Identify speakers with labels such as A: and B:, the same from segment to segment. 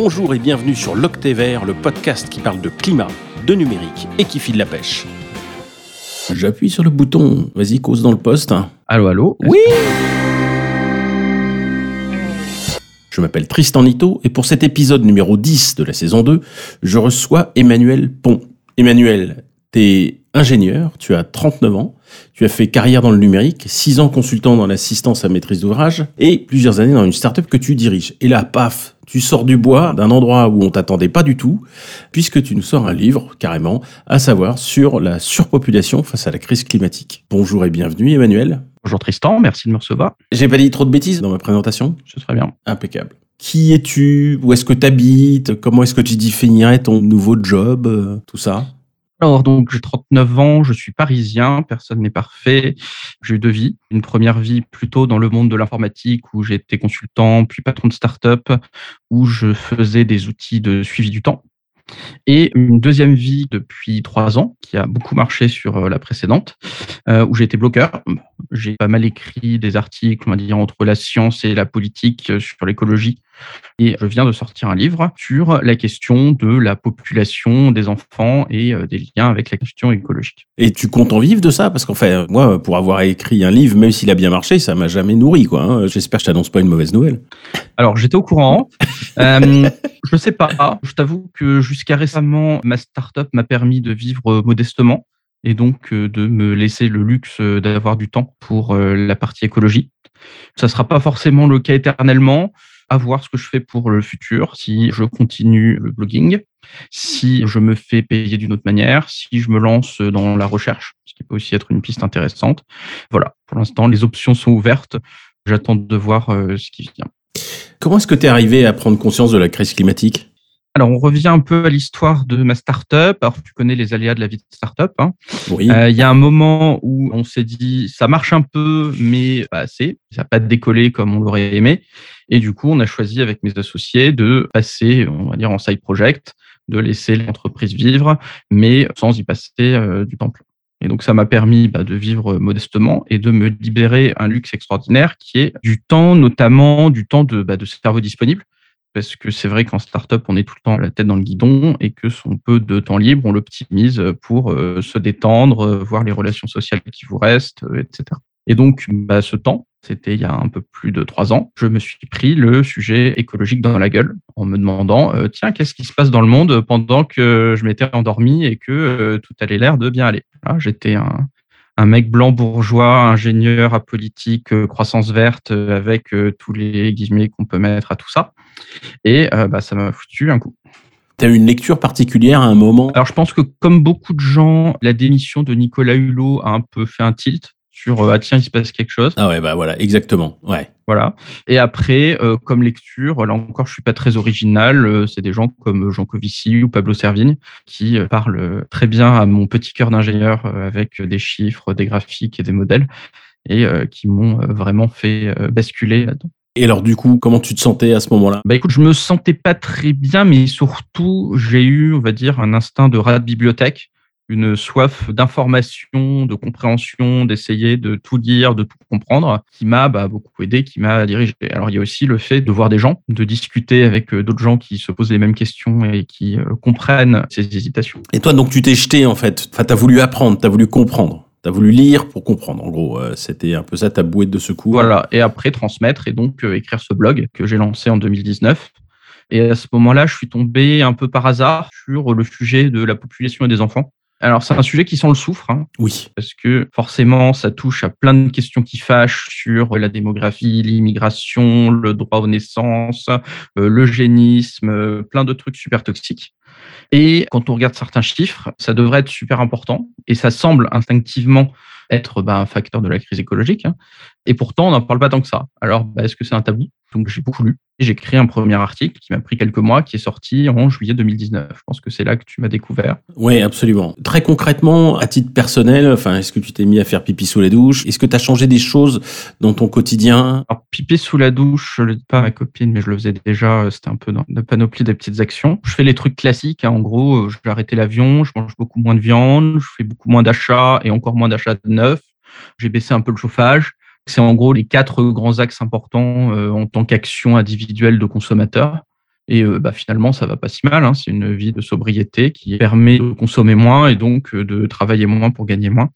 A: Bonjour et bienvenue sur l'Octévert, le podcast qui parle de climat, de numérique et qui file la pêche. J'appuie sur le bouton. Vas-y, cause dans le poste.
B: Allô, allô
A: Oui Je m'appelle Tristan Nito et pour cet épisode numéro 10 de la saison 2, je reçois Emmanuel Pont. Emmanuel, t'es ingénieur, tu as 39 ans, tu as fait carrière dans le numérique, 6 ans consultant dans l'assistance à maîtrise d'ouvrage et plusieurs années dans une start-up que tu diriges. Et là, paf, tu sors du bois d'un endroit où on t'attendait pas du tout, puisque tu nous sors un livre, carrément, à savoir sur la surpopulation face à la crise climatique. Bonjour et bienvenue, Emmanuel.
B: Bonjour Tristan, merci de me recevoir.
A: J'ai pas dit trop de bêtises dans ma présentation?
B: Ce serait bien.
A: Impeccable. Qui es-tu? Où est-ce que tu habites Comment est-ce que tu définirais ton nouveau job? Tout ça?
B: Alors, donc, j'ai 39 ans, je suis parisien, personne n'est parfait. J'ai eu deux vies. Une première vie plutôt dans le monde de l'informatique où j'étais consultant, puis patron de start-up, où je faisais des outils de suivi du temps. Et une deuxième vie depuis trois ans, qui a beaucoup marché sur euh, la précédente, euh, où j'ai été bloqueur. J'ai pas mal écrit des articles, on va dire, entre la science et la politique euh, sur l'écologie. Et je viens de sortir un livre sur la question de la population des enfants et des liens avec la question écologique.
A: Et tu comptes en vivre de ça? Parce qu'en fait, moi, pour avoir écrit un livre, même s'il a bien marché, ça m'a jamais nourri. quoi. Hein. J'espère que je t'annonce pas une mauvaise nouvelle.
B: Alors, j'étais au courant. euh, je sais pas. Je t'avoue que jusqu'à récemment, ma startup m'a permis de vivre modestement et donc euh, de me laisser le luxe d'avoir du temps pour euh, la partie écologie. Ça ne sera pas forcément le cas éternellement. À voir ce que je fais pour le futur, si je continue le blogging, si je me fais payer d'une autre manière, si je me lance dans la recherche, ce qui peut aussi être une piste intéressante. Voilà, pour l'instant, les options sont ouvertes. J'attends de voir euh, ce qui vient.
A: Comment est-ce que tu es arrivé à prendre conscience de la crise climatique?
B: Alors, on revient un peu à l'histoire de ma startup. Alors, tu connais les aléas de la vie de startup. Hein.
A: Oui.
B: Euh, il y a un moment où on s'est dit, ça marche un peu, mais pas assez. Ça n'a pas décollé comme on l'aurait aimé. Et du coup, on a choisi avec mes associés de passer, on va dire, en side project, de laisser l'entreprise vivre, mais sans y passer euh, du temps plein. Et donc, ça m'a permis bah, de vivre modestement et de me libérer un luxe extraordinaire qui est du temps, notamment du temps de, bah, de cerveau disponible parce que c'est vrai qu'en startup, on est tout le temps la tête dans le guidon et que son peu de temps libre, on l'optimise pour euh, se détendre, euh, voir les relations sociales qui vous restent, euh, etc. Et donc, bah, ce temps, c'était il y a un peu plus de trois ans, je me suis pris le sujet écologique dans la gueule en me demandant, tiens, qu'est-ce qui se passe dans le monde pendant que je m'étais endormi et que tout allait l'air de bien aller. J'étais un, un mec blanc bourgeois, ingénieur à politique, croissance verte, avec tous les guillemets qu'on peut mettre à tout ça. Et bah, ça m'a foutu un coup.
A: Tu as eu une lecture particulière à un moment?
B: Alors, je pense que comme beaucoup de gens, la démission de Nicolas Hulot a un peu fait un tilt sur ah tiens il se passe quelque chose.
A: Ah ouais bah voilà exactement ouais.
B: Voilà. Et après comme lecture là encore je suis pas très original c'est des gens comme Jean Covici ou Pablo Servigne qui parlent très bien à mon petit cœur d'ingénieur avec des chiffres, des graphiques et des modèles et qui m'ont vraiment fait basculer là-dedans.
A: Et alors du coup, comment tu te sentais à ce moment-là?
B: Bah écoute, je me sentais pas très bien, mais surtout j'ai eu, on va dire, un instinct de rat de bibliothèque, une soif d'information, de compréhension, d'essayer de tout lire, de tout comprendre, qui m'a bah, beaucoup aidé, qui m'a dirigé. Alors il y a aussi le fait de voir des gens, de discuter avec d'autres gens qui se posent les mêmes questions et qui comprennent ces hésitations.
A: Et toi, donc tu t'es jeté en fait, enfin, tu as voulu apprendre, tu as voulu comprendre. Tu as voulu lire pour comprendre, en gros. C'était un peu ça ta bouée de secours.
B: Voilà, et après transmettre et donc écrire ce blog que j'ai lancé en 2019. Et à ce moment-là, je suis tombé un peu par hasard sur le sujet de la population et des enfants. Alors, c'est un sujet qui sent le soufre. Hein,
A: oui.
B: Parce que forcément, ça touche à plein de questions qui fâchent sur la démographie, l'immigration, le droit aux naissances, l'eugénisme, plein de trucs super toxiques. Et quand on regarde certains chiffres, ça devrait être super important et ça semble instinctivement être bah, un facteur de la crise écologique. Hein. Et pourtant, on n'en parle pas tant que ça. Alors, bah, est-ce que c'est un tabou? Donc, j'ai beaucoup lu. J'ai créé un premier article qui m'a pris quelques mois, qui est sorti en juillet 2019. Je pense que c'est là que tu m'as découvert.
A: Oui, absolument. Très concrètement, à titre personnel, enfin, est-ce que tu t'es mis à faire pipi sous la douche? Est-ce que tu as changé des choses dans ton quotidien?
B: Alors, pipi sous la douche, je ne le dis pas à ma copine, mais je le faisais déjà. C'était un peu dans la panoplie des petites actions. Je fais les trucs classiques. Hein. En gros, j'ai arrêté l'avion, je mange beaucoup moins de viande, je fais beaucoup moins d'achats et encore moins d'achats de neuf. J'ai baissé un peu le chauffage. C'est en gros les quatre grands axes importants en tant qu'action individuelle de consommateur. Et bah, finalement, ça va pas si mal. Hein. C'est une vie de sobriété qui permet de consommer moins et donc de travailler moins pour gagner moins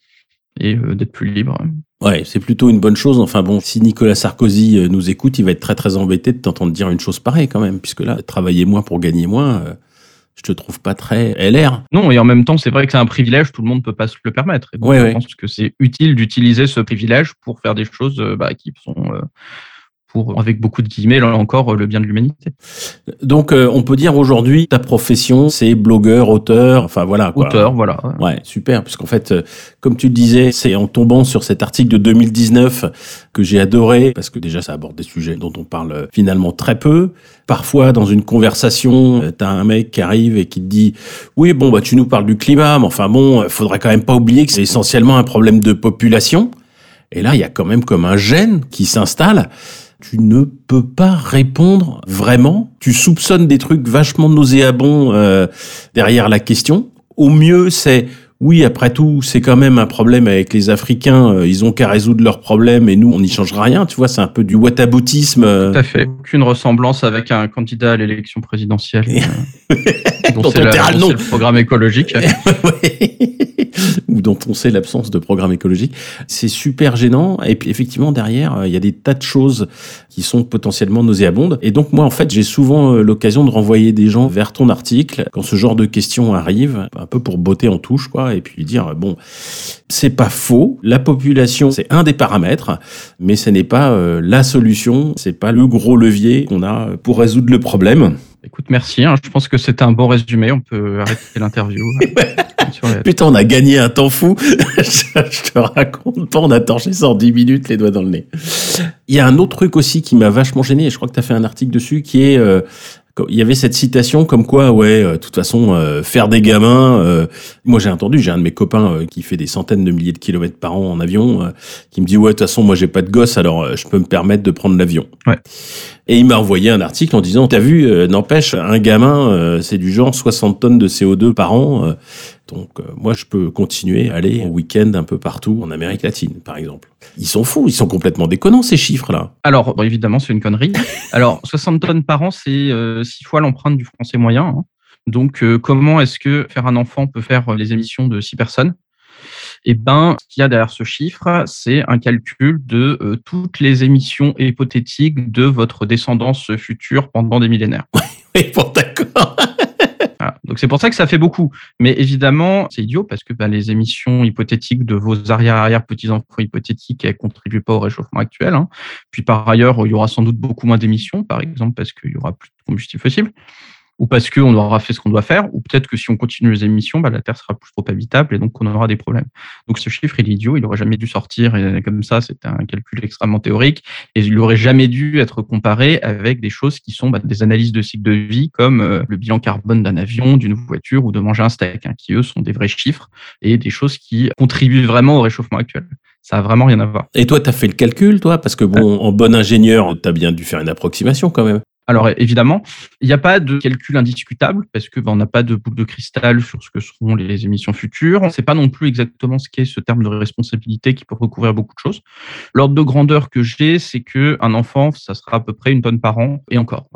B: et d'être plus libre.
A: Ouais, c'est plutôt une bonne chose. Enfin bon, si Nicolas Sarkozy nous écoute, il va être très très embêté de t'entendre dire une chose pareille quand même, puisque là, travailler moins pour gagner moins, je te trouve pas très LR.
B: Non, et en même temps, c'est vrai que c'est un privilège, tout le monde peut pas se le permettre. Et donc, je pense que c'est utile d'utiliser ce privilège pour faire des choses bah, qui sont pour, avec beaucoup de guillemets, là encore, le bien de l'humanité.
A: Donc, euh, on peut dire aujourd'hui, ta profession, c'est blogueur, auteur, enfin voilà.
B: Quoi. Auteur, voilà.
A: Ouais, super, puisqu'en fait, euh, comme tu le disais, c'est en tombant sur cet article de 2019 que j'ai adoré, parce que déjà, ça aborde des sujets dont on parle euh, finalement très peu. Parfois, dans une conversation, t'as un mec qui arrive et qui te dit, oui, bon, bah, tu nous parles du climat, mais enfin bon, faudrait quand même pas oublier que c'est essentiellement un problème de population. Et là, il y a quand même comme un gène qui s'installe tu ne peux pas répondre vraiment. Tu soupçonnes des trucs vachement nauséabonds euh, derrière la question. Au mieux, c'est oui, après tout, c'est quand même un problème avec les Africains. Euh, ils ont qu'à résoudre leurs problèmes et nous, on n'y changera rien. Tu vois, c'est un peu du whataboutisme.
B: Euh. Tout à fait. Aucune ressemblance avec un candidat à l'élection présidentielle. dont, c'est le programme écologique.
A: ou dont on sait l'absence de programme écologique. C'est super gênant. Et puis effectivement, derrière, euh, il y a des tas de choses qui sont potentiellement nauséabondes. Et donc moi, en fait, j'ai souvent euh, l'occasion de renvoyer des gens vers ton article quand ce genre de questions arrive, un peu pour botter en touche, quoi, et puis dire, bon, c'est pas faux, la population, c'est un des paramètres, mais ce n'est pas euh, la solution, c'est pas le gros levier qu'on a pour résoudre le problème.
B: Écoute, merci. Hein. Je pense que c'était un bon résumé. On peut arrêter l'interview.
A: Putain, on a gagné un temps fou. je te raconte pas, on a torché ça en 10 minutes, les doigts dans le nez. Il y a un autre truc aussi qui m'a vachement gêné, et je crois que tu as fait un article dessus, qui est... Euh, il y avait cette citation comme quoi, ouais, euh, de toute façon, euh, faire des gamins. moi, j'ai entendu, j'ai un de mes copains qui fait des centaines de milliers de kilomètres par an en avion, qui me dit, ouais, de toute façon, moi, j'ai pas de gosse, alors je peux me permettre de prendre l'avion.
B: Ouais.
A: Et il m'a envoyé un article en disant, t'as vu, n'empêche, un gamin, c'est du genre 60 tonnes de CO2 par an. Donc euh, moi, je peux continuer à aller en week-end un peu partout en Amérique latine, par exemple. Ils sont fous, ils sont complètement déconnants, ces chiffres-là.
B: Alors, évidemment, c'est une connerie. Alors, 60 tonnes par an, c'est euh, six fois l'empreinte du français moyen. Hein. Donc, euh, comment est-ce que faire un enfant peut faire les émissions de six personnes? Eh ben, ce qu'il y a derrière ce chiffre, c'est un calcul de toutes les émissions hypothétiques de votre descendance future pendant des millénaires.
A: Oui, bon, d'accord.
B: Donc c'est pour ça que ça fait beaucoup. Mais évidemment, c'est idiot parce que bah, les émissions hypothétiques de vos arrière-arrière-petits-enfants hypothétiques, elles contribuent pas au réchauffement actuel. Hein. Puis par ailleurs, il y aura sans doute beaucoup moins d'émissions, par exemple, parce qu'il y aura plus de combustible fossile ou parce qu'on aura fait ce qu'on doit faire, ou peut-être que si on continue les émissions, bah, la Terre sera plus trop habitable et donc on aura des problèmes. Donc ce chiffre, il est idiot, il n'aurait jamais dû sortir et comme ça, c'est un calcul extrêmement théorique et il n'aurait jamais dû être comparé avec des choses qui sont bah, des analyses de cycle de vie comme euh, le bilan carbone d'un avion, d'une voiture ou de manger un steak, hein, qui eux sont des vrais chiffres et des choses qui contribuent vraiment au réchauffement actuel. Ça a vraiment rien à voir.
A: Et toi, tu as fait le calcul, toi? Parce que bon, en bon ingénieur, tu as bien dû faire une approximation quand même.
B: Alors évidemment, il n'y a pas de calcul indiscutable parce que ben, on n'a pas de boule de cristal sur ce que seront les émissions futures. On ne sait pas non plus exactement ce qu'est ce terme de responsabilité qui peut recouvrir beaucoup de choses. L'ordre de grandeur que j'ai, c'est que un enfant, ça sera à peu près une tonne par an et encore.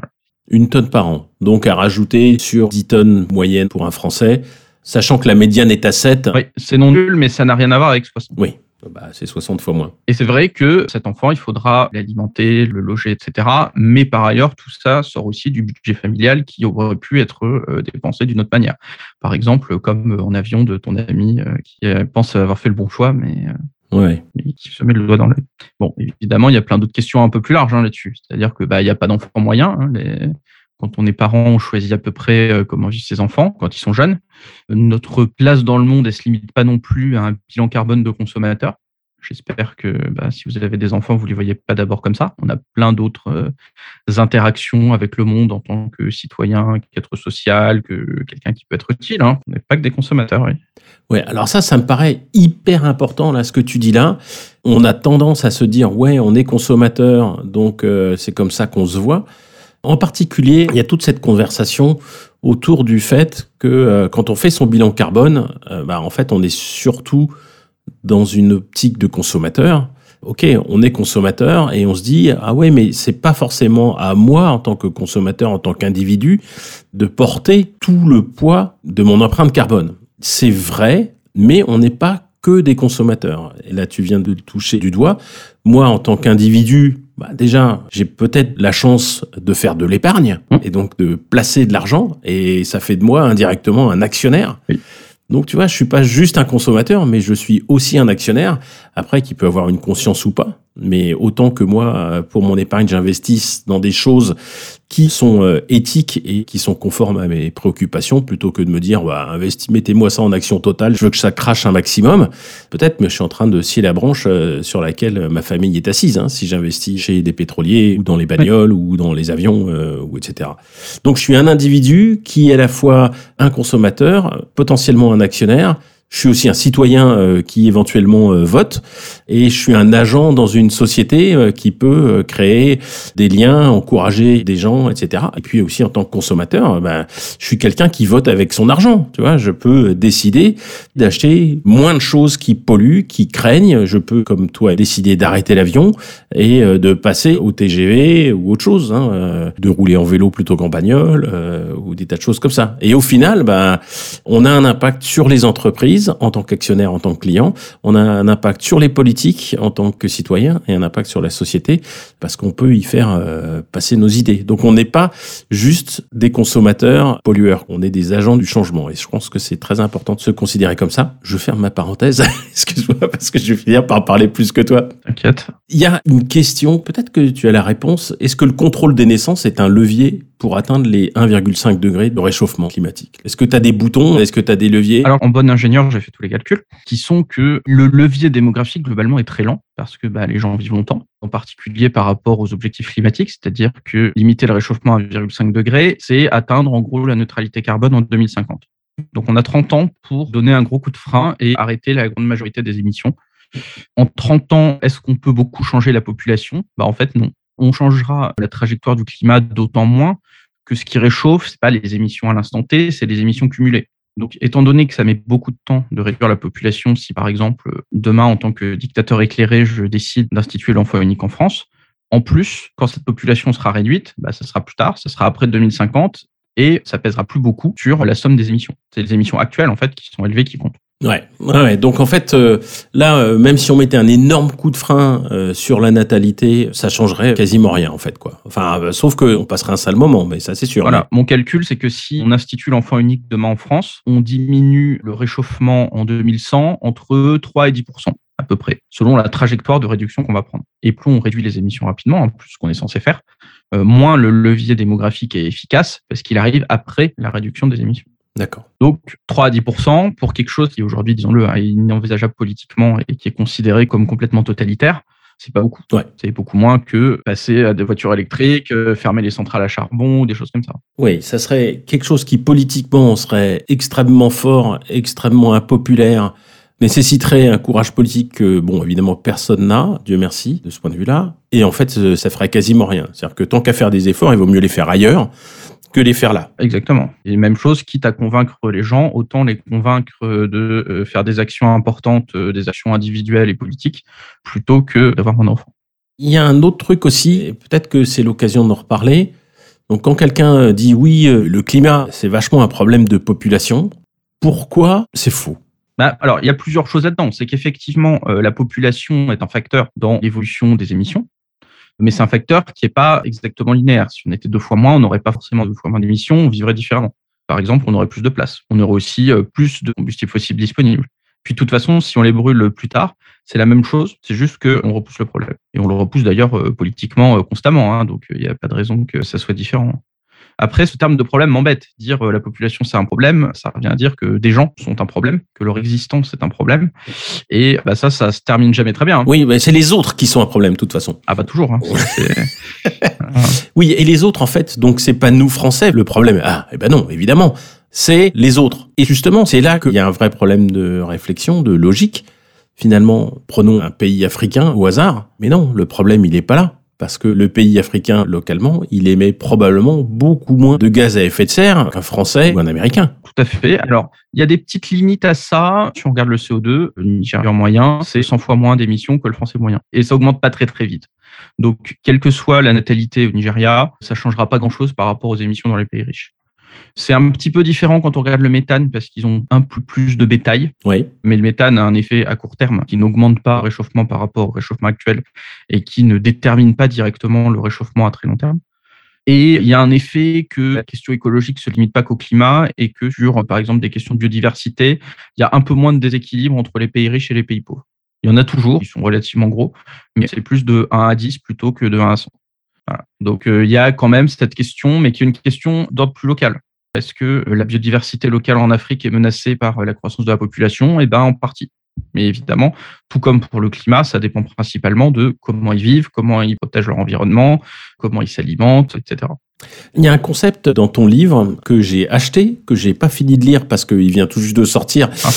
A: Une tonne par an. Donc à rajouter sur 10 tonnes moyenne pour un Français, sachant que la médiane est à 7.
B: Oui, c'est non nul, mais ça n'a rien à voir avec 60.
A: Oui, bah, c'est 60 fois moins.
B: Et c'est vrai que cet enfant, il faudra l'alimenter, le loger, etc. Mais par ailleurs, tout ça sort aussi du budget familial qui aurait pu être euh, dépensé d'une autre manière. Par exemple, comme en avion de ton ami euh, qui euh, pense avoir fait le bon choix, mais
A: Ouais.
B: qui se met le doigt dans l'œil. Bon, évidemment, il y a plein d'autres questions un peu plus larges hein, là-dessus. C'est-à-dire que bah, il n'y a pas d'enfants moyens. Hein, les, quand on est parent, on choisit à peu près euh, comment vivent ses enfants quand ils sont jeunes. Notre place dans le monde, elle se limite pas non plus à un bilan carbone de consommateur. J'espère que bah, si vous avez des enfants, vous les voyez pas d'abord comme ça. On a plein d'autres euh, interactions avec le monde en tant que citoyen, qu'être social, que quelqu'un qui peut être utile. Hein. On n'est pas que des consommateurs. Oui.
A: Ouais, alors ça, ça me paraît hyper important là, ce que tu dis là. On a tendance à se dire ouais, on est consommateur, donc euh, c'est comme ça qu'on se voit. En particulier, il y a toute cette conversation autour du fait que euh, quand on fait son bilan carbone, euh, bah, en fait, on est surtout dans une optique de consommateur ok, on est consommateur et on se dit ah ouais, mais c'est pas forcément à moi en tant que consommateur, en tant qu'individu, de porter tout le poids de mon empreinte carbone. C'est vrai, mais on n'est pas que des consommateurs. Et là, tu viens de toucher du doigt. Moi, en tant qu'individu, bah déjà, j'ai peut-être la chance de faire de l'épargne
B: Mmh.
A: et donc de placer de l'argent, et ça fait de moi indirectement un actionnaire.
B: Oui.
A: Donc, tu vois, je suis pas juste un consommateur, mais je suis aussi un actionnaire. Après, qui peut avoir une conscience ou pas. Mais autant que moi, euh, pour mon épargne, j'investisse dans des choses qui sont euh, éthiques et qui sont conformes à mes préoccupations, plutôt que de me dire, bah, investi, mettez-moi ça en action totale, je veux que ça crache un maximum. Peut-être, mais je suis en train de scier la branche euh, sur laquelle ma famille est assise, hein, si j'investis chez des pétroliers ou dans les bagnoles ou dans les avions, euh, ou etc. Donc, je suis un individu qui est à la fois un consommateur, potentiellement un actionnaire, je suis aussi un citoyen euh, qui éventuellement euh, vote et je suis un agent dans une société euh, qui peut créer des liens, encourager des gens, etc. Et puis aussi en tant que consommateur, ben, je suis quelqu'un qui vote avec son argent. Tu vois, je peux décider d'acheter moins de choses qui polluent, qui craignent. Je peux, comme toi, décider d'arrêter l'avion et de passer au TGV ou autre chose, hein, de rouler en vélo plutôt qu'en bagnole euh, ou des tas de choses comme ça. Et au final, ben, on a un impact sur les entreprises en tant qu'actionnaire, en tant que client. On a un impact sur les politiques en tant que citoyen et un impact sur la société parce qu'on peut y faire euh, passer nos idées. Donc on n'est pas juste des consommateurs pollueurs, on est des agents du changement. Et je pense que c'est très important de se considérer comme ça. Je ferme ma parenthèse, excuse-moi, parce que je vais finir par parler plus que toi.
B: T'inquiète.
A: Il y a une question, peut-être que tu as la réponse. Est-ce que le contrôle des naissances est un levier pour atteindre les 1,5 degrés de réchauffement climatique? Est-ce que tu as des boutons? Est-ce que tu as des leviers?
B: Alors, en bon ingénieur, j'ai fait tous les calculs, qui sont que le levier démographique, globalement, est très lent, parce que bah, les gens vivent longtemps, en particulier par rapport aux objectifs climatiques, c'est-à-dire que limiter le réchauffement à 1,5 degré, c'est atteindre en gros la neutralité carbone en 2050. Donc, on a 30 ans pour donner un gros coup de frein et arrêter la grande majorité des émissions. En 30 ans, est-ce qu'on peut beaucoup changer la population? Bah, En fait, non. On changera la trajectoire du climat d'autant moins que ce qui réchauffe, c'est pas les émissions à l'instant T, c'est les émissions cumulées. Donc, étant donné que ça met beaucoup de temps de réduire la population, si par exemple, demain, en tant que dictateur éclairé, je décide d'instituer l'emploi unique en France, en plus, quand cette population sera réduite, bah, ça sera plus tard, ça sera après 2050, et ça pèsera plus beaucoup sur la somme des émissions. C'est les émissions actuelles, en fait, qui sont élevées qui comptent.
A: Ouais. Donc en fait, euh, là, euh, même si on mettait un énorme coup de frein euh, sur la natalité, ça changerait quasiment rien en fait, quoi. Enfin, sauf que on passerait un sale moment, mais ça c'est sûr.
B: Voilà. Mon calcul, c'est que si on institue l'enfant unique demain en France, on diminue le réchauffement en 2100 entre 3 et 10 à peu près, selon la trajectoire de réduction qu'on va prendre. Et plus on réduit les émissions rapidement, en plus ce qu'on est censé faire, moins le levier démographique est efficace parce qu'il arrive après la réduction des émissions.
A: D'accord.
B: Donc 3 à 10 pour quelque chose qui aujourd'hui, disons-le, est inenvisageable politiquement et qui est considéré comme complètement totalitaire, c'est pas beaucoup.
A: Ouais.
B: C'est beaucoup moins que passer à des voitures électriques, euh, fermer les centrales à charbon ou des choses comme ça.
A: Oui, ça serait quelque chose qui politiquement serait extrêmement fort, extrêmement impopulaire, nécessiterait un courage politique que, bon, évidemment, personne n'a, Dieu merci, de ce point de vue-là. Et en fait, euh, ça ferait quasiment rien. C'est-à-dire que tant qu'à faire des efforts, il vaut mieux les faire ailleurs que les faire là.
B: Exactement. Et même chose, quitte à convaincre les gens, autant les convaincre de euh, faire des actions importantes, euh, des actions individuelles et politiques, plutôt que d'avoir un enfant.
A: Il y a un autre truc aussi, et peut-être que c'est l'occasion d'en reparler. Donc quand quelqu'un dit oui, euh, le climat, c'est vachement un problème de population, pourquoi c'est faux?
B: Bah, alors, il y a plusieurs choses là-dedans. C'est qu'effectivement, euh, la population est un facteur dans l'évolution des émissions, mais c'est un facteur qui n'est pas exactement linéaire. Si on était deux fois moins, on n'aurait pas forcément deux fois moins d'émissions, on vivrait différemment. Par exemple, on aurait plus de place. On aurait aussi euh, plus de combustibles fossiles disponibles. Puis de toute façon, si on les brûle plus tard, c'est la même chose, c'est juste qu'on repousse le problème. Et on le repousse d'ailleurs euh, politiquement euh, constamment, hein, donc il n'y a pas de raison que ça soit différent. Après, ce terme de problème m'embête. Dire euh, la population c'est un problème, ça revient à dire que des gens sont un problème, que leur existence est un problème. Et bah, ça, ça se termine jamais très bien. hein.
A: Oui, mais c'est les autres qui sont un problème, de toute façon.
B: Ah bah toujours. hein.
A: Oui, et les autres, en fait, donc c'est pas nous Français le problème. Ah, eh ben non, évidemment, c'est les autres. Et justement, c'est là qu'il y a un vrai problème de réflexion, de logique. Finalement, prenons un pays africain au hasard. Mais non, le problème, il est pas là. Parce que le pays africain localement, il émet probablement beaucoup moins de gaz à effet de serre qu'un Français ou un Américain.
B: Tout à fait. Alors, il y a des petites limites à ça. Si on regarde le CO2, le Nigérian moyen, c'est 100 fois moins d'émissions que le Français moyen. Et ça augmente pas très très vite. Donc, quelle que soit la natalité au Nigeria, ça changera pas grand-chose par rapport aux émissions dans les pays riches. C'est un petit peu différent quand on regarde le méthane parce qu'ils ont un peu plus de bétail.
A: Oui.
B: Mais le méthane a un effet à court terme qui n'augmente pas le réchauffement par rapport au réchauffement actuel et qui ne détermine pas directement le réchauffement à très long terme. Et il y a un effet que la question écologique se limite pas qu'au climat et que sur, par exemple, des questions de biodiversité, il y a un peu moins de déséquilibre entre les pays riches et les pays pauvres. Il y en a toujours, ils sont relativement gros, mais c'est plus de 1 à 10 plutôt que de 1 à 100. Voilà. Donc euh, il y a quand même cette question, mais qui est une question d'ordre plus local. Est-ce que la biodiversité locale en Afrique est menacée par la croissance de la population? Eh bien, en partie. Mais évidemment, tout comme pour le climat, ça dépend principalement de comment ils vivent, comment ils protègent leur environnement, comment ils s'alimentent, etc.
A: Il y a un concept dans ton livre que j'ai acheté, que j'ai pas fini de lire parce qu'il vient tout juste de sortir, ah.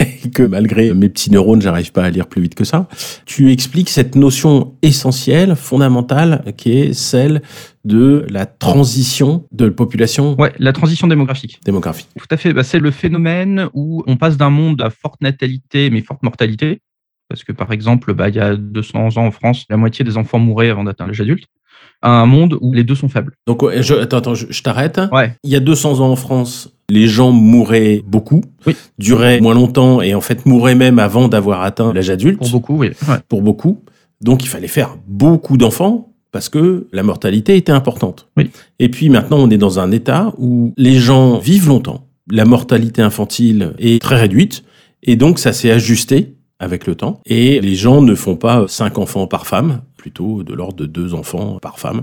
A: et que malgré mes petits neurones, j'arrive pas à lire plus vite que ça. Tu expliques cette notion essentielle, fondamentale, qui est celle de la transition de la population.
B: Ouais, la transition démographique.
A: Démographique.
B: Tout à fait. Bah, c'est le phénomène où on passe d'un monde à forte natalité mais forte mortalité. Parce que par exemple, bah, il y a 200 ans en France, la moitié des enfants mouraient avant d'atteindre l'âge adulte à un monde où les deux sont faibles.
A: Donc, je, attends, attends, je, t'arrête.
B: Ouais.
A: Il y a 200 ans en France, les gens mouraient beaucoup,
B: oui.
A: duraient moins longtemps et en fait mouraient même avant d'avoir atteint l'âge adulte.
B: Pour beaucoup, oui.
A: Ouais. Pour beaucoup. Donc, il fallait faire beaucoup d'enfants parce que la mortalité était importante.
B: Oui.
A: Et puis maintenant, on est dans un état où les gens vivent longtemps. La mortalité infantile est très réduite et donc ça s'est ajusté avec le temps. Et les gens ne font pas cinq enfants par femme, plutôt de l'ordre de deux enfants par femme,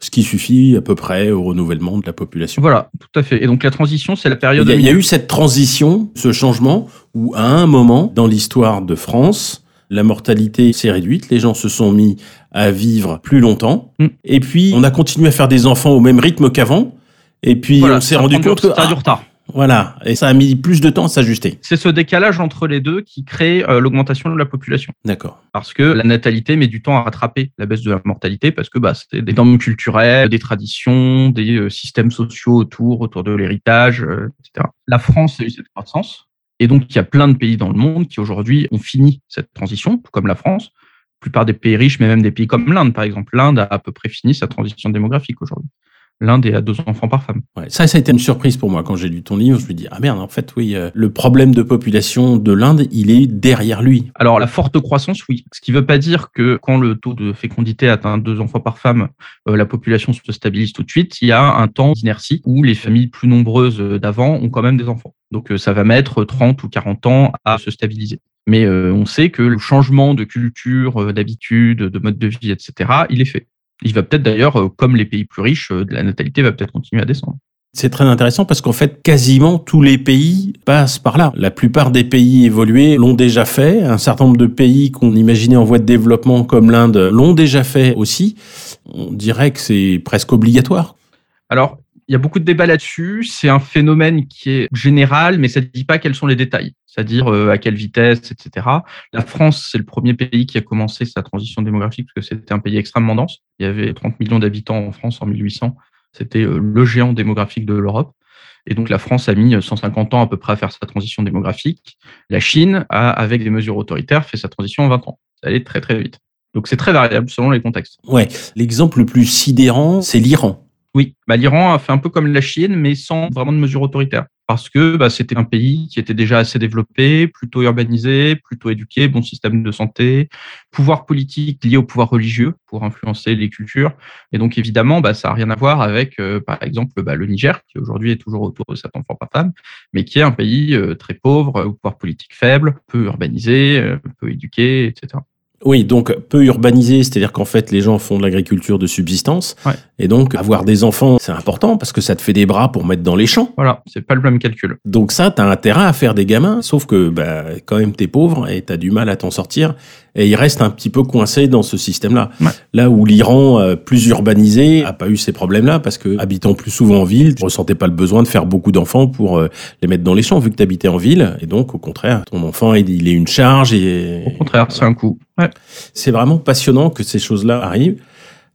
A: ce qui suffit à peu près au renouvellement de la population.
B: Voilà, tout à fait. Et donc la transition, c'est la période...
A: Il y, a, il y a eu cette transition, ce changement, où à un moment dans l'histoire de France, la mortalité s'est réduite, les gens se sont mis à vivre plus longtemps,
B: Mm.
A: et puis on a continué à faire des enfants au même rythme qu'avant, et puis
B: Voilà,
A: on s'est rendu
B: du-
A: compte que...
B: ça a du
A: ah,
B: retard.
A: Voilà, et ça a mis plus de temps à s'ajuster.
B: C'est ce décalage entre les deux qui crée euh, l'augmentation de la population.
A: D'accord.
B: Parce que la natalité met du temps à rattraper la baisse de la mortalité parce que bah, c'est des normes culturelles, des traditions, des euh, systèmes sociaux autour, autour de l'héritage, euh, etc. La France a eu cette croissance. Et donc, il y a plein de pays dans le monde qui aujourd'hui ont fini cette transition, tout comme la France. La plupart des pays riches, mais même des pays comme l'Inde, par exemple. L'Inde a à peu près fini sa transition démographique aujourd'hui. L'Inde est à deux enfants par femme.
A: Ouais, ça, ça a été une surprise pour moi quand j'ai lu ton livre. Je me dis ah merde, en fait oui, euh, le problème de population de l'Inde, il est derrière lui.
B: Alors, la forte croissance, oui. Ce qui ne veut pas dire que quand le taux de fécondité atteint deux enfants par femme, euh, la population se stabilise tout de suite. Il y a un temps d'inertie où les familles plus nombreuses euh, d'avant ont quand même des enfants. Donc, euh, ça va mettre 30 ou 40 ans à se stabiliser. Mais on sait que le changement de culture, d'habitude, de mode de vie, etc., il est fait. Il va peut-être d'ailleurs, euh, comme les pays plus riches, euh, la natalité va peut-être continuer à descendre.
A: C'est très intéressant parce qu'en fait, quasiment tous les pays passent par là. La plupart des pays évolués l'ont déjà fait. Un certain nombre de pays qu'on imaginait en voie de développement comme l'Inde l'ont déjà fait aussi. On dirait que c'est presque obligatoire.
B: Alors, il y a beaucoup de débats là-dessus. C'est un phénomène qui est général, mais ça ne dit pas quels sont les détails, c'est-à-dire euh, à quelle vitesse, etc. La France, c'est le premier pays qui a commencé sa transition démographique parce que c'était un pays extrêmement dense. Il y avait 30 millions d'habitants en France en 1800. C'était euh, le géant démographique de l'Europe. Et donc, la France a mis 150 ans à peu près à faire sa transition démographique. La Chine a, avec des mesures autoritaires, fait sa transition en 20 ans. Ça allait très, très vite. Donc, c'est très variable selon les contextes.
A: Ouais. L'exemple le plus sidérant, c'est l'Iran.
B: Oui, bah, l'Iran a fait un peu comme la Chine, mais sans vraiment de mesures autoritaires. Parce que bah, c'était un pays qui était déjà assez développé, plutôt urbanisé, plutôt éduqué, bon système de santé, pouvoir politique lié au pouvoir religieux pour influencer les cultures. Et donc évidemment, bah, ça n'a rien à voir avec, euh, par exemple, bah, le Niger, qui aujourd'hui est toujours autour de 7 enfants par femme, mais qui est un pays euh, très pauvre, au pouvoir politique faible, peu urbanisé, euh, peu éduqué, etc.
A: Oui, donc peu urbanisé, c'est-à-dire qu'en fait les gens font de l'agriculture de subsistance.
B: Ouais.
A: Et donc avoir des enfants, c'est important parce que ça te fait des bras pour mettre dans les champs.
B: Voilà, c'est pas le même calcul.
A: Donc ça, t'as intérêt à faire des gamins, sauf que bah, quand même t'es pauvre et t'as du mal à t'en sortir. Et il reste un petit peu coincé dans ce système-là.
B: Ouais.
A: Là où l'Iran, euh, plus urbanisé, a pas eu ces problèmes-là parce que habitant plus souvent en ville, tu ressentais pas le besoin de faire beaucoup d'enfants pour euh, les mettre dans les champs vu que t'habitais en ville. Et donc au contraire, ton enfant il, il est une charge et
B: Au contraire, c'est un coût.
A: C'est vraiment passionnant que ces choses-là arrivent.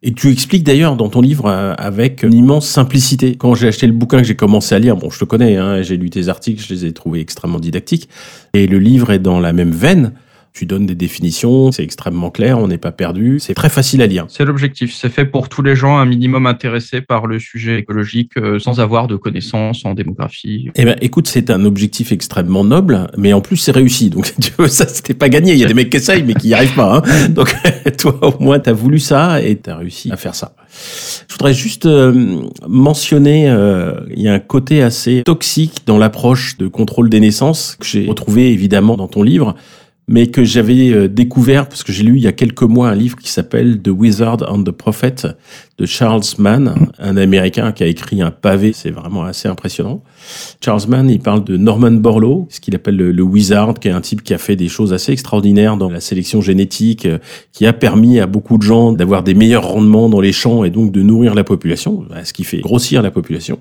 A: Et tu expliques d'ailleurs dans ton livre euh, avec une immense simplicité. Quand j'ai acheté le bouquin que j'ai commencé à lire, bon, je te connais, hein, j'ai lu tes articles, je les ai trouvés extrêmement didactiques. Et le livre est dans la même veine. Tu donnes des définitions, c'est extrêmement clair, on n'est pas perdu, c'est très facile à lire.
B: C'est l'objectif, c'est fait pour tous les gens un minimum intéressés par le sujet écologique euh, sans avoir de connaissances en démographie.
A: Eh ben, écoute, c'est un objectif extrêmement noble, mais en plus c'est réussi. Donc, tu vois, ça, c'était pas gagné. Il y a des mecs qui essayent, mais qui n'y arrivent pas. Hein. Donc, toi, au moins, tu as voulu ça et tu as réussi à faire ça. Je voudrais juste euh, mentionner, euh, il y a un côté assez toxique dans l'approche de contrôle des naissances que j'ai retrouvé évidemment dans ton livre mais que j'avais euh, découvert parce que j'ai lu il y a quelques mois un livre qui s'appelle The Wizard and the Prophet de Charles Mann, un Américain qui a écrit un pavé, c'est vraiment assez impressionnant. Charles Mann, il parle de Norman Borlaug, ce qu'il appelle le, Wizard, qui est un type qui a fait des choses assez extraordinaires dans la sélection génétique, euh, qui a permis à beaucoup de gens d'avoir des meilleurs rendements dans les champs et donc de nourrir la population, ce qui fait grossir la population.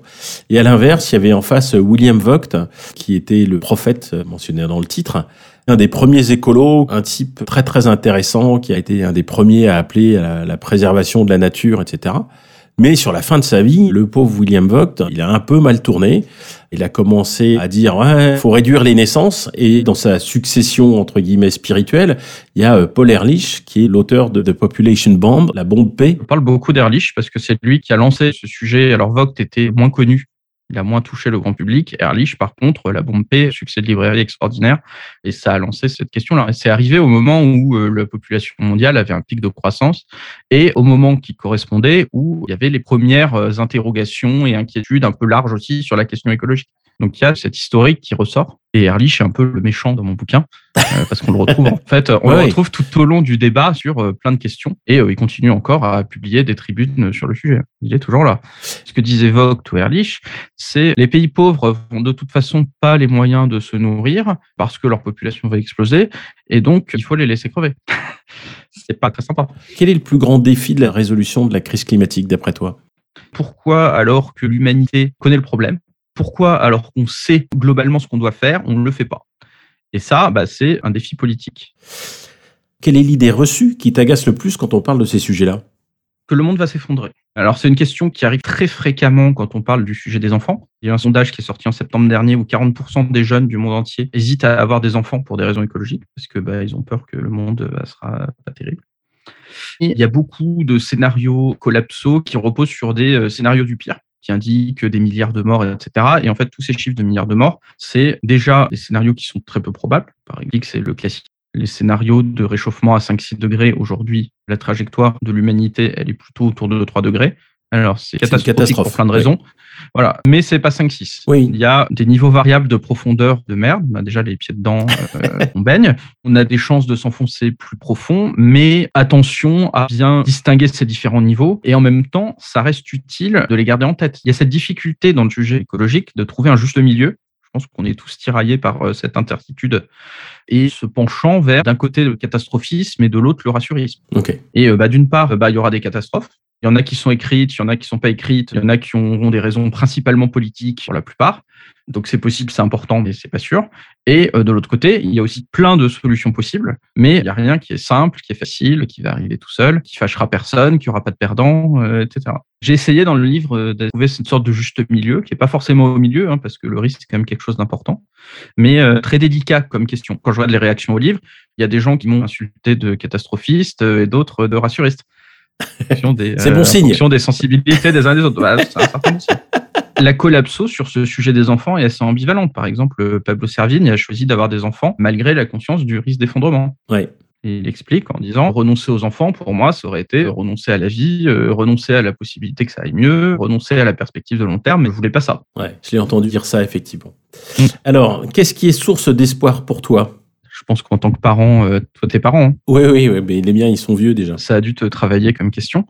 A: Et à l'inverse, il y avait en face William Vogt, qui était le prophète euh, mentionné dans le titre, un des premiers écolos, un type très très intéressant qui a été un des premiers à appeler à la, préservation de la nature, etc. Mais sur la fin de sa vie, le pauvre William Vogt, il a un peu mal tourné. Il a commencé à dire ouais, faut réduire les naissances et dans sa succession entre guillemets spirituelle, il y a euh, Paul Ehrlich qui est l'auteur de The Population Bomb, la bombe P.
B: On parle beaucoup d'Ehrlich parce que c'est lui qui a lancé ce sujet. Alors Vogt était moins connu il a moins touché le grand public. Ehrlich, par contre, la bombe P, succès de librairie extraordinaire, et ça a lancé cette question-là. C'est arrivé au moment où euh, la population mondiale avait un pic de croissance et au moment qui correspondait où il y avait les premières euh, interrogations et inquiétudes un peu larges aussi sur la question écologique. Donc il y a cette historique qui ressort. Et Ehrlich est un peu le méchant dans mon bouquin, euh, parce qu'on le retrouve en fait, on le retrouve tout au long du débat sur euh, plein de questions. Et euh, il continue encore à publier des tribunes sur le sujet. Il est toujours là. Ce que disait Vogt ou Ehrlich, c'est les pays pauvres vont de toute façon pas les moyens de se nourrir parce que leur population va exploser, et donc il faut les laisser crever. c'est pas très sympa.
A: Quel est le plus grand défi de la résolution de la crise climatique d'après toi?
B: Pourquoi, alors que l'humanité connaît le problème, pourquoi, alors qu'on sait globalement ce qu'on doit faire, on ne le fait pas Et ça, bah, c'est un défi politique.
A: Quelle est l'idée reçue qui t'agace le plus quand on parle de ces sujets-là?
B: Que le monde va s'effondrer. Alors, c'est une question qui arrive très fréquemment quand on parle du sujet des enfants. Il y a un sondage qui est sorti en septembre dernier où 40% des jeunes du monde entier hésitent à avoir des enfants pour des raisons écologiques, parce que bah, ils ont peur que le monde bah, sera pas terrible. il y a beaucoup de scénarios collapsaux qui reposent sur des euh, scénarios du pire qui indique des milliards de morts, etc. Et en fait, tous ces chiffres de milliards de morts, c'est déjà des scénarios qui sont très peu probables. Par exemple, c'est le classique. Les scénarios de réchauffement à 5-6 degrés, aujourd'hui, la trajectoire de l'humanité, elle est plutôt autour de 3 degrés. Alors, c'est catastrophique pour plein de raisons. Voilà. Mais c'est pas 5-6.
A: Oui.
B: Il y a des niveaux variables de profondeur de merde. On a déjà les pieds dedans, euh, on baigne. On a des chances de s'enfoncer plus profond, mais attention à bien distinguer ces différents niveaux. Et en même temps, ça reste utile de les garder en tête. Il y a cette difficulté dans le sujet écologique de trouver un juste milieu. Je pense qu'on est tous tiraillés par euh, cette incertitude et se penchant vers d'un côté le catastrophisme et de l'autre le rassurisme.
A: Okay.
B: Et euh, bah, d'une part, bah, il y aura des catastrophes. Il y en a qui sont écrites, il y en a qui ne sont pas écrites, il y en a qui auront des raisons principalement politiques pour la plupart. Donc c'est possible, c'est important, mais c'est pas sûr. Et euh, de l'autre côté, il y a aussi plein de solutions possibles, mais il n'y a rien qui est simple, qui est facile, qui va arriver tout seul, qui fâchera personne, qui aura pas de perdant, euh, etc. J'ai essayé dans le livre euh, de trouver cette sorte de juste milieu, qui est pas forcément au milieu, hein, parce que le risque c'est quand même quelque chose d'important, mais très délicat comme question. Quand je regarde les réactions au livre, il y a des gens qui m'ont insulté de catastrophiste et d'autres de rassuriste
A: c'est bon signe.
B: En fonction des sensibilités des uns des autres. La collapso sur ce sujet des enfants est assez ambivalente. Par exemple, Pablo Servigne a choisi d'avoir des enfants malgré la conscience du risque d'effondrement. Il explique en disant renoncer aux enfants, pour moi, ça aurait été renoncer à la vie, euh, renoncer à la possibilité que ça aille mieux, renoncer à la perspective de long terme, mais je voulais pas ça.
A: Ouais, je l'ai entendu dire ça, effectivement. Mm. Alors, qu'est-ce qui est source d'espoir pour toi?
B: Je pense qu'en tant que parent, euh, toi, tes parents. Hein.
A: Oui, oui, oui, mais les miens, ils sont vieux déjà.
B: Ça a dû te travailler comme question.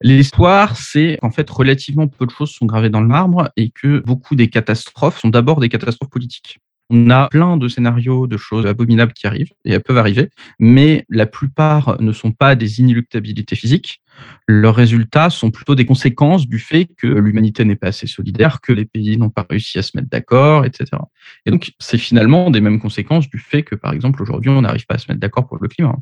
B: L'espoir, c'est en fait relativement peu de choses sont gravées dans le marbre et que beaucoup des catastrophes sont d'abord des catastrophes politiques. On a plein de scénarios de choses abominables qui arrivent et elles peuvent arriver, mais la plupart ne sont pas des inéluctabilités physiques. Leurs résultats sont plutôt des conséquences du fait que l'humanité n'est pas assez solidaire, que les pays n'ont pas réussi à se mettre d'accord, etc. Et donc, c'est finalement des mêmes conséquences du fait que, par exemple, aujourd'hui, on n'arrive pas à se mettre d'accord pour le climat.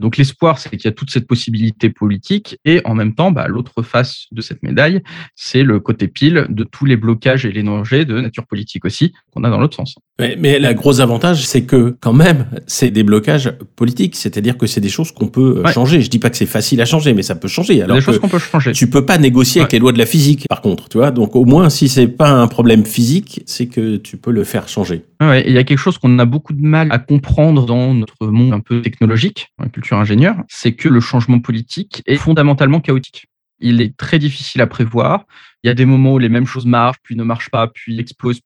B: Donc l'espoir, c'est qu'il y a toute cette possibilité politique et en même temps, bah, l'autre face de cette médaille, c'est le côté pile de tous les blocages et les dangers de nature politique aussi qu'on a dans l'autre sens.
A: Mais, mais le gros avantage, c'est que quand même, c'est des blocages politiques, c'est-à-dire que c'est des choses qu'on peut euh, changer. Je dis pas que c'est facile à changer, mais ça peut changer.
B: Alors des choses qu'on peut changer.
A: Tu peux pas négocier avec les lois de la physique, par contre, tu vois. Donc au moins, si c'est pas un problème physique, c'est que tu peux le faire changer.
B: Ouais, il y a quelque chose qu'on a beaucoup de mal à comprendre dans notre monde un peu technologique, la culture ingénieure, c'est que le changement politique est fondamentalement chaotique. Il est très difficile à prévoir. Il y a des moments où les mêmes choses marchent, puis ne marchent pas, puis explosent.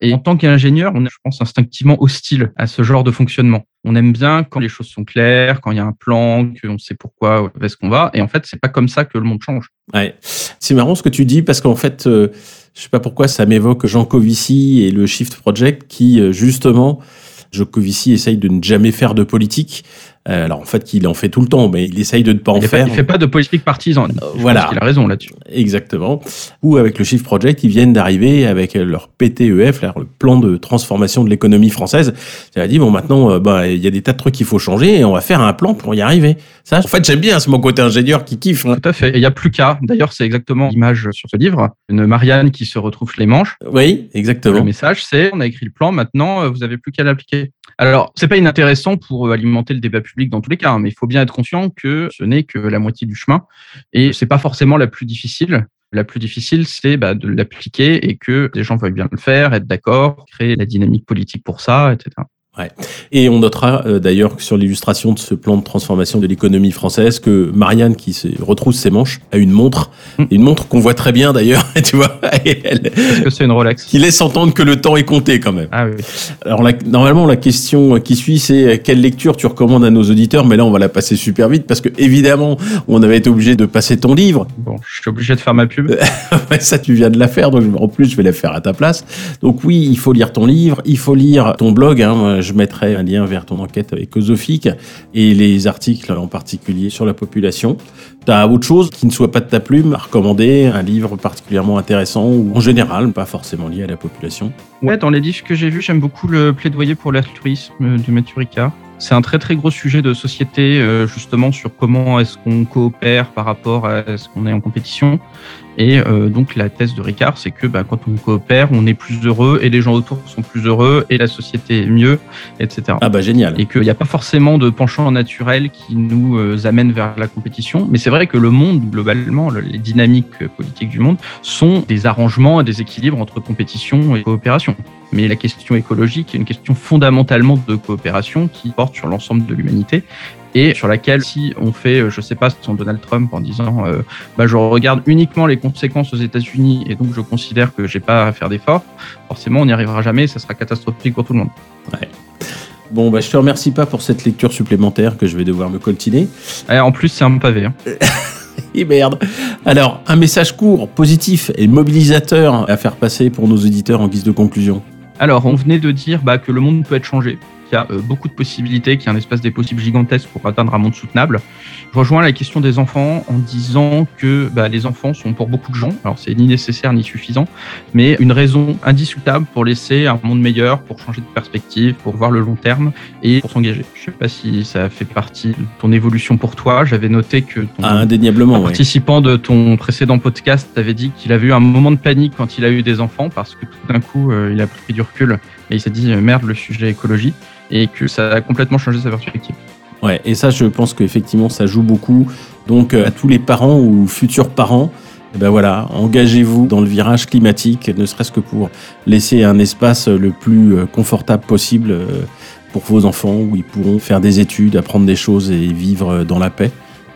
B: Et en tant qu'ingénieur, on est, je pense, instinctivement hostile à ce genre de fonctionnement. On aime bien quand les choses sont claires, quand il y a un plan, qu'on sait pourquoi, où est-ce qu'on va. Et en fait, c'est pas comme ça que le monde change.
A: Ouais. C'est marrant ce que tu dis parce qu'en fait, euh, je sais pas pourquoi ça m'évoque Jean Covici et le Shift Project qui, euh, justement, Jokovici essaye de ne jamais faire de politique. Euh, alors en fait, il en fait tout le temps, mais il essaye de ne pas en faire.
B: il fait pas de politique partisane.
A: Euh, voilà.
B: Il a raison là-dessus.
A: Exactement. Ou avec le Shift Project, ils viennent d'arriver avec leur PTEF, le plan de transformation de l'économie française. Ça a dit bon maintenant, euh, bah il y a des tas de trucs qu'il faut changer et on va faire un plan pour y arriver. Ça, en fait, j'aime bien, c'est mon côté ingénieur qui kiffe.
B: Hein. Tout à fait. Il y a plus qu'à. D'ailleurs, c'est exactement l'image sur ce livre. Une Marianne qui se retrouve les manches.
A: Oui, exactement.
B: Le message, c'est on a écrit le plan, maintenant vous avez plus qu'à l'appliquer. Alors, c'est pas inintéressant pour alimenter le débat public dans tous les cas, hein, mais il faut bien être conscient que ce n'est que la moitié du chemin et c'est pas forcément la plus difficile. La plus difficile, c'est bah, de l'appliquer et que les gens veuillent bien le faire, être d'accord, créer la dynamique politique pour ça, etc.
A: Ouais. Et on notera euh, d'ailleurs sur l'illustration de ce plan de transformation de l'économie française que Marianne, qui se retrousse ses manches, a une montre, mm. une montre qu'on voit très bien d'ailleurs, tu vois.
B: Est-ce que c'est une Rolex?
A: Qui laisse entendre que le temps est compté quand même.
B: Ah oui.
A: Alors normalement la question qui suit c'est quelle lecture tu recommandes à nos auditeurs, mais là on va la passer super vite parce que évidemment on avait été obligé de passer ton livre.
B: Bon, je suis obligé de faire ma pub.
A: ça tu viens de la faire, donc en plus je vais la faire à ta place. Donc oui, il faut lire ton livre, il faut lire ton blog. Hein, je mettrai un lien vers ton enquête écosophique et les articles en particulier sur la population. Tu as autre chose qui ne soit pas de ta plume à recommander, un livre particulièrement intéressant ou en général, pas forcément lié à la population?
B: Ouais, dans les livres que j'ai vus, j'aime beaucoup le plaidoyer pour l'altruisme de Mathieu Ricard. C'est un très très gros sujet de société euh, justement sur comment est-ce qu'on coopère par rapport à ce qu'on est en compétition. Et euh, donc la thèse de Ricard, c'est que bah, quand on coopère, on est plus heureux et les gens autour sont plus heureux et la société est mieux, etc.
A: Ah bah génial.
B: Et qu'il n'y a pas forcément de penchant naturel qui nous euh, amène vers la compétition. Mais c'est vrai que le monde, globalement, les dynamiques politiques du monde sont des arrangements et des équilibres entre compétition et coopération. Mais la question écologique est une question fondamentalement de coopération qui porte sur l'ensemble de l'humanité et sur laquelle si on fait, euh, je sais pas, son Donald Trump en disant, euh, bah, je regarde uniquement les conséquences aux États-Unis et donc je considère que j'ai pas à faire d'efforts, forcément on n'y arrivera jamais, ça sera catastrophique pour tout le monde.
A: Ouais. Bon, bah, je te remercie pas pour cette lecture supplémentaire que je vais devoir me coltiner.
B: en plus, c'est un pavé. Hein.
A: et merde. Alors, un message court, positif et mobilisateur à faire passer pour nos auditeurs en guise de conclusion.
B: Alors, on venait de dire bah, que le monde peut être changé y a euh, beaucoup de possibilités, qu'il y a un espace des possibles gigantesque pour atteindre un monde soutenable. Je rejoins la question des enfants en disant que bah, les enfants sont pour beaucoup de gens, alors c'est ni nécessaire ni suffisant, mais une raison indiscutable pour laisser un monde meilleur, pour changer de perspective, pour voir le long terme et pour s'engager. Je sais pas si ça fait partie de ton évolution pour toi. J'avais noté que ton
A: ah, indéniablement,
B: participant de ton précédent podcast avait dit qu'il avait eu un moment de panique quand il a eu des enfants parce que tout d'un coup euh, il a pris du recul et il s'est dit merde le sujet écologie et que ça a complètement changé sa perspective.
A: Ouais, et ça, je pense qu'effectivement, ça joue beaucoup. Donc, euh, à tous les parents ou futurs parents, eh ben voilà, engagez-vous dans le virage climatique, ne serait-ce que pour laisser un espace le plus euh, confortable possible euh, pour vos enfants, où ils pourront faire des études, apprendre des choses et vivre dans la paix.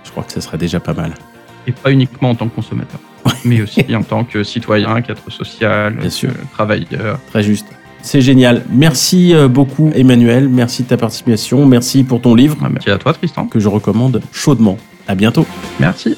A: Je crois que ça serait déjà pas mal.
B: Et pas uniquement en tant que consommateur, mais aussi en tant que citoyen, cadre social, Bien sûr. travailleur.
A: Très juste. C'est génial. Merci euh, beaucoup, Emmanuel. Merci de ta participation. Merci pour ton livre.
B: Merci à toi, Tristan.
A: Que je recommande chaudement. À bientôt.
B: Merci.